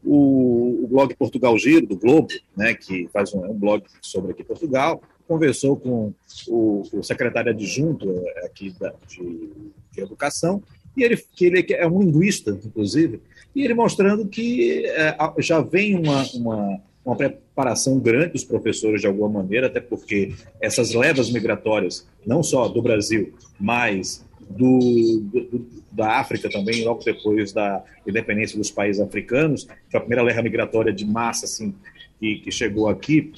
o, o blog Portugal Giro, do Globo, né, que faz um, um blog sobre aqui Portugal, conversou com o, o secretário adjunto é, aqui da, de, de, Educação, e ele, que ele é um linguista, inclusive, e ele mostrando que é, já vem uma, uma, uma preparação grande dos professores, de alguma maneira, até porque essas levas migratórias, não só do Brasil, mas do, do, da África também, logo depois da independência dos países africanos, a primeira leva migratória de massa assim, que, que chegou aqui,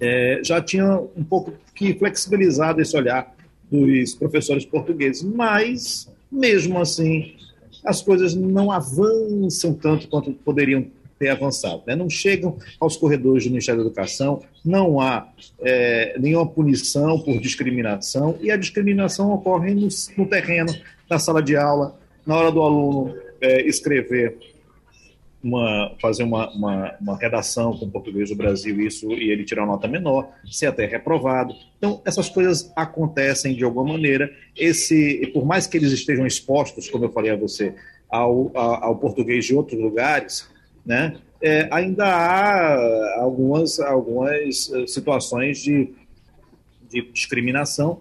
é, já tinha um pouco que flexibilizado esse olhar dos professores portugueses, mas, mesmo assim, as coisas não avançam tanto quanto poderiam avançado. Né? Não chegam aos corredores do Ministério da Educação, não há é, nenhuma punição por discriminação, e a discriminação ocorre no, no terreno, na sala de aula, na hora do aluno é, escrever uma, fazer uma, uma, uma, redação com português do Brasil isso e ele tirar nota menor, ser até reprovado. Então, essas coisas acontecem de alguma maneira. Esse, por mais que eles estejam expostos, como eu falei a você, ao, ao, ao português de outros lugares, né, é, ainda há algumas, algumas eh, situações de, de discriminação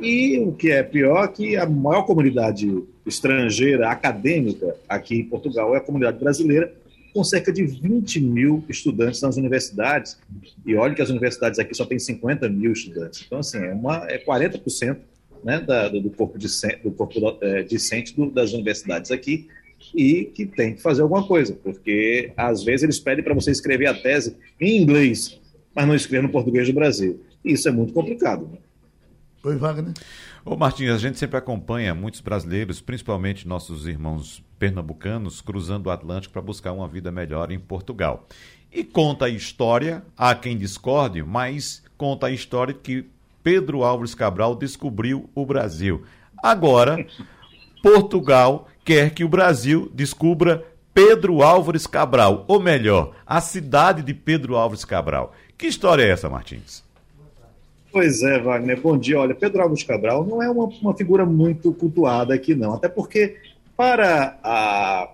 e o que é pior que a maior comunidade estrangeira acadêmica aqui em Portugal é a comunidade brasileira, com cerca de 20 mil estudantes nas universidades. E olha que as universidades aqui só têm 50 mil estudantes. Então, assim, é, uma, é 40% né, da, do corpo, discente, do corpo é, discente do, das universidades aqui e que tem que fazer alguma coisa, porque às vezes eles pedem para você escrever a tese em inglês, mas não escrever no português do Brasil. E isso é muito complicado. Né? Oi, Wagner. Ô Martins, a gente sempre acompanha muitos brasileiros, principalmente nossos irmãos pernambucanos, cruzando o Atlântico para buscar uma vida melhor em Portugal. E conta a história, há quem discorde, mas conta a história que Pedro Álvares Cabral descobriu o Brasil. Agora, (laughs) Portugal quer que o Brasil descubra Pedro Álvares Cabral, ou melhor, a cidade de Pedro Álvares Cabral. Que história é essa, Martins? Pois é, Wagner. Bom dia. Olha, Pedro Álvares Cabral não é uma, uma figura muito cultuada aqui, não. Até porque, para a,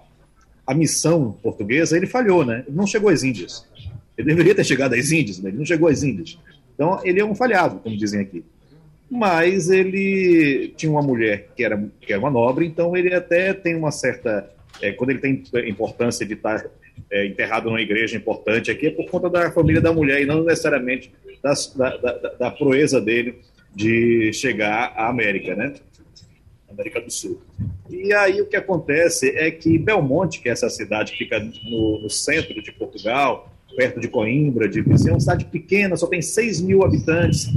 a missão portuguesa, ele falhou, né? Ele não chegou às Índias. Ele deveria ter chegado às Índias, mas ele não chegou às Índias. Então, ele é um falhado, como dizem aqui. Mas ele tinha uma mulher que era, que era uma nobre, então ele até tem uma certa. É, quando ele tem importância de estar é, enterrado numa igreja importante aqui, é por conta da família da mulher e não necessariamente das, da, da, da, proeza dele de chegar à América, né? América do Sul. E aí o que acontece é que Belmonte, que é essa cidade que fica no, no centro de Portugal, perto de Coimbra, de é uma cidade pequena, só tem 6 mil habitantes,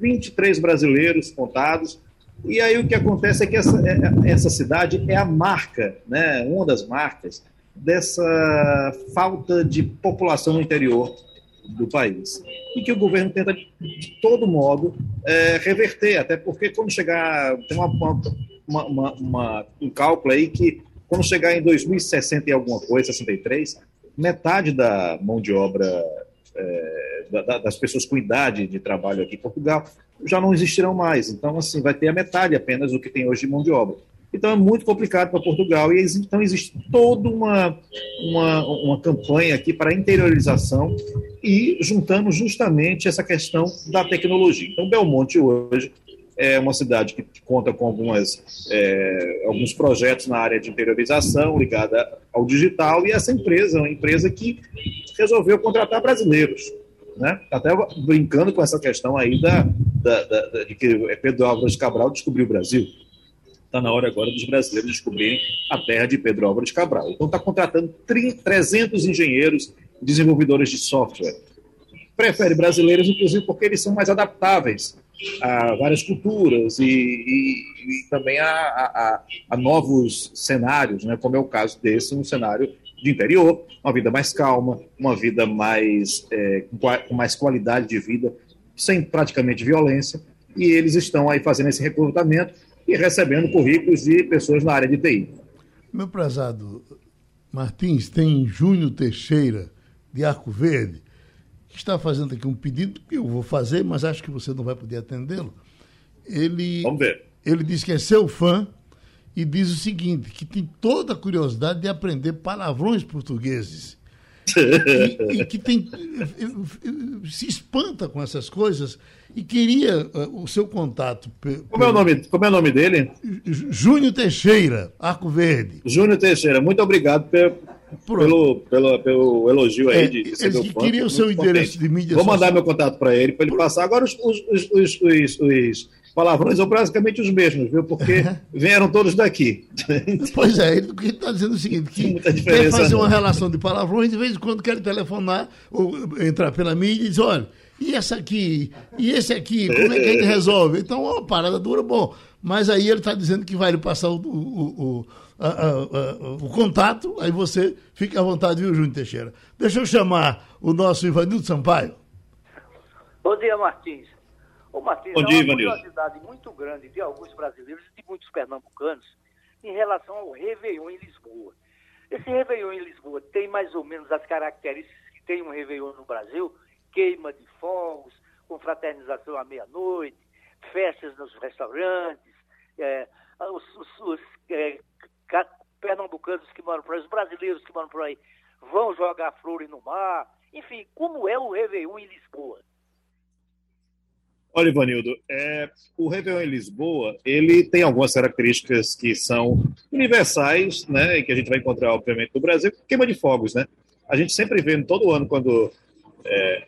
23 brasileiros contados. E aí o que acontece é que essa, é, essa cidade é a marca, né, uma das marcas dessa falta de população no interior do país. E que o governo tenta, de todo modo, é, reverter, até porque quando chegar. Tem uma, uma, uma, uma, um cálculo aí que quando chegar em 2060 e alguma coisa, 63, metade da mão de obra é, da, das pessoas com idade de trabalho aqui em Portugal já não existirão mais. Então, assim, vai ter a metade apenas do que tem hoje de mão de obra. Então é muito complicado para Portugal. E então existe toda uma, uma, uma campanha aqui para interiorização e juntamos justamente essa questão da tecnologia. Então, Belmonte hoje é uma cidade que conta com algumas, é, alguns projetos na área de interiorização ligada ao digital e essa empresa é uma empresa que resolveu contratar brasileiros. Né? Até brincando com essa questão aí da, da, da de que Pedro Álvares Cabral descobriu o Brasil. Está na hora agora dos brasileiros descobrirem a terra de Pedro Álvares Cabral. Então está contratando 300 engenheiros desenvolvedores de software. Prefere brasileiros, inclusive, porque eles são mais adaptáveis a várias culturas e, e, e também a, a, a, novos cenários, né? como é o caso desse, um cenário de interior, uma vida mais calma, uma vida mais é, com mais qualidade de vida, sem praticamente violência, e eles estão aí fazendo esse recrutamento e recebendo currículos de pessoas na área de TI. Meu prezado Martins, tem Júnior Teixeira, de Arco Verde, está fazendo aqui um pedido que eu vou fazer, mas acho que você não vai poder atendê-lo. Ele, Vamos ver. Ele diz que é seu fã e diz o seguinte, que tem toda a curiosidade de aprender palavrões portugueses. e, e, que tem se espanta com essas coisas e queria uh, o seu contato. Como, é o nome, como é o nome dele? Júnior Teixeira, Arco Verde. Júnior Teixeira, muito obrigado pelo, pelo, pelo, elogio aí é, de, de ser meu fã. queria o seu endereço de mídia Vou mandar meu contato para ele, para ele passar. Agora, os, os, os, os, os palavrões são basicamente os mesmos, viu? Porque vieram todos daqui. (laughs) Pois é, ele está dizendo o seguinte, que quer fazer uma relação de palavrões, de vez em quando quer telefonar ou entrar pela mídia e dizer, olha, e essa aqui? E esse aqui? Como é que a gente (laughs) resolve? Então, uma parada dura, bom. Mas aí ele está dizendo que vai lhe passar o, o, o, a, a, o contato, aí você fica à vontade, viu, Júnior Teixeira? Deixa eu chamar o nosso Ivanildo Sampaio. Bom dia, Martins. Ô, Martins, Bom dia, é uma curiosidade muito grande de alguns brasileiros e de muitos pernambucanos em relação ao Réveillon em Lisboa. Esse Réveillon em Lisboa tem mais ou menos as características que tem um Réveillon no Brasil, queima de fogos, confraternização à meia-noite, festas nos restaurantes, é, os, os, os é, pernambucanos que moram por aí, os brasileiros que moram por aí, vão jogar flores no mar. Enfim, como é o Réveillon em Lisboa? Olha, Ivanildo, é, o Réveillon em Lisboa, ele tem algumas características que são universais, né, e que a gente vai encontrar, obviamente, no Brasil, queima de fogos, né? A gente sempre vê, todo ano, quando é,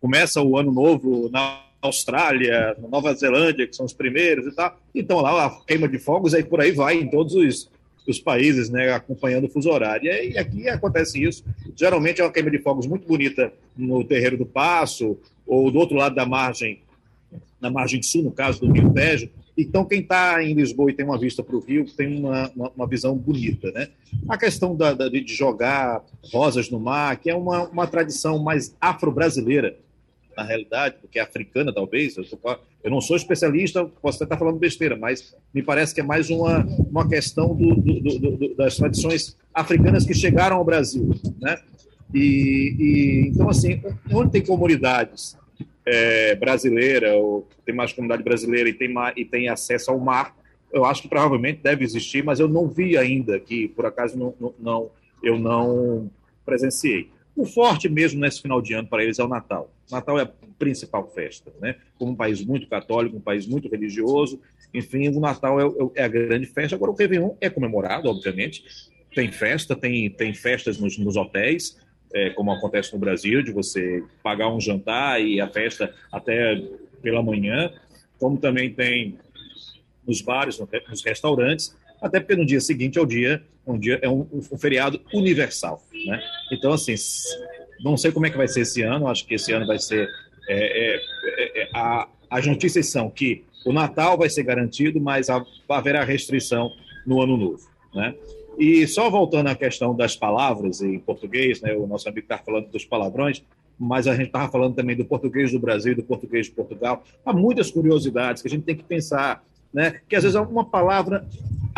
começa o ano novo na Austrália, na Nova Zelândia, que são os primeiros e tal, então lá a queima de fogos, aí por aí vai, em todos os, os países, né, acompanhando o fuso horário. E aqui acontece isso. Geralmente é uma queima de fogos muito bonita no Terreiro do Passo, ou do outro lado da margem na margem sul, no caso do Rio Tejo. Então, quem está em Lisboa e tem uma vista para o Rio tem uma, uma, uma, visão bonita. Né? A questão da, da, de jogar rosas no mar, que é uma, uma tradição mais afro-brasileira, na realidade, do que africana, talvez. Eu, tô, eu, não sou especialista, posso até estar falando besteira, mas me parece que é mais uma, uma questão do, do, do, das tradições africanas que chegaram ao Brasil. Né? E, e, então, assim, onde tem comunidades é, brasileira, ou tem mais comunidade brasileira e tem, e tem acesso ao mar, eu acho que provavelmente deve existir, mas eu não vi ainda, que por acaso não, não, eu não presenciei. O forte mesmo nesse final de ano para eles é o Natal. Natal é a principal festa, né? Como um país muito católico, um país muito religioso, enfim, o Natal é, é a grande festa. Agora, o Réveillon é comemorado, obviamente, tem festa, tem, tem festas nos, nos hotéis, é, como acontece no Brasil, de você pagar um jantar e a festa até pela manhã, como também tem nos bares, nos restaurantes, até porque no dia seguinte é o dia, um dia é um, um feriado universal, né? Então assim, não sei como é que vai ser esse ano, acho que esse ano vai ser é, é, é, é a, as notícias são que o Natal vai ser garantido, mas haverá restrição no ano novo, né? E só voltando à questão das palavras em português, né, o nosso amigo está falando dos palavrões, mas a gente estava falando também do português do Brasil do português de Portugal. Há muitas curiosidades que a gente tem que pensar, né, que às vezes uma palavra,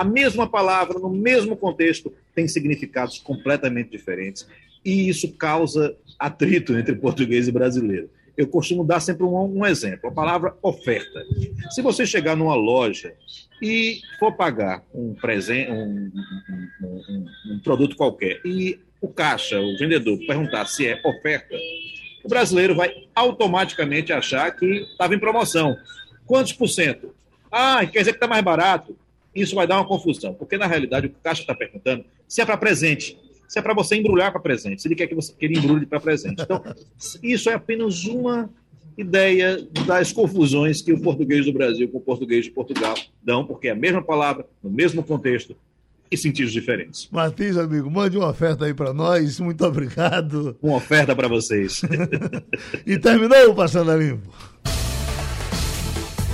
a mesma palavra, no mesmo contexto, tem significados completamente diferentes. E isso causa atrito entre português e brasileiro. Eu costumo dar sempre um, um exemplo, a palavra oferta. Se você chegar numa loja e for pagar um presente, um, um, um, um, produto qualquer, e o caixa, o vendedor, perguntar se é oferta, o brasileiro vai automaticamente achar que estava em promoção. Quantos por cento? Ah, quer dizer que está mais barato. Isso vai dar uma confusão, porque na realidade o caixa está perguntando se é para presente, se é para você embrulhar para presente, se ele quer que você que ele embrulhe para presente. Então, isso é apenas uma ideia das confusões que o português do Brasil com o português de Portugal dão, porque é a mesma palavra, no mesmo contexto e sentidos diferentes. Martins, amigo, mande uma oferta aí para nós. Muito obrigado. Uma oferta para vocês. (laughs) e terminou o Passando a Limpo.